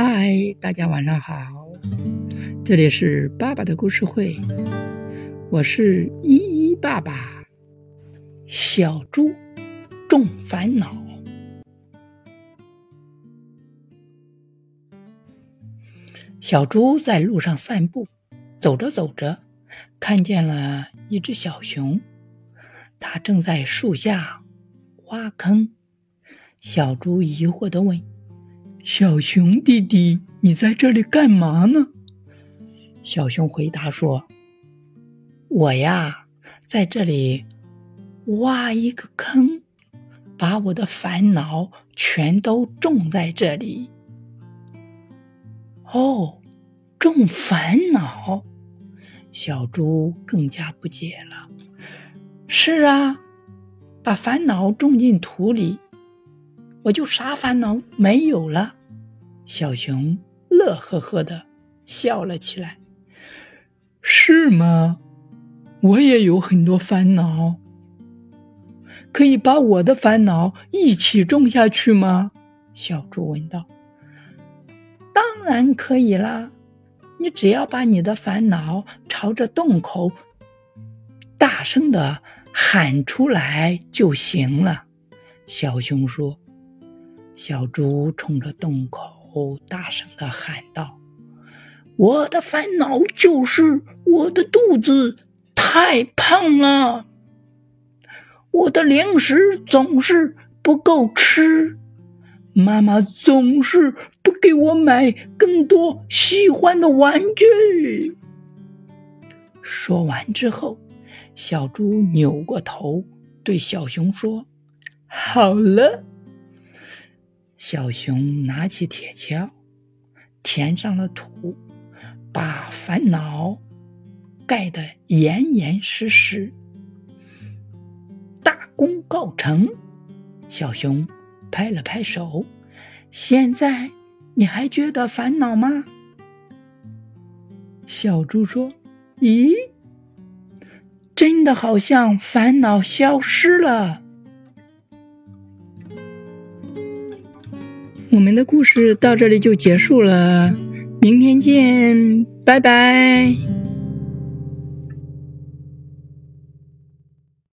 嗨，大家晚上好，这里是爸爸的故事会，我是依依爸爸。小猪重烦恼。小猪在路上散步，走着走着，看见了一只小熊，它正在树下挖坑。小猪疑惑的问。小熊弟弟，你在这里干嘛呢？小熊回答说：“我呀，在这里挖一个坑，把我的烦恼全都种在这里。”哦，种烦恼？小猪更加不解了。是啊，把烦恼种进土里，我就啥烦恼没有了。小熊乐呵呵的笑了起来。是吗？我也有很多烦恼，可以把我的烦恼一起种下去吗？小猪问道。当然可以啦，你只要把你的烦恼朝着洞口大声的喊出来就行了。小熊说。小猪冲着洞口。哦大声的喊道：“我的烦恼就是我的肚子太胖了，我的零食总是不够吃，妈妈总是不给我买更多喜欢的玩具。”说完之后，小猪扭过头对小熊说：“好了。”小熊拿起铁锹，填上了土，把烦恼盖得严严实实。大功告成！小熊拍了拍手。现在你还觉得烦恼吗？小猪说：“咦，真的好像烦恼消失了。”我们的故事到这里就结束了，明天见，拜拜。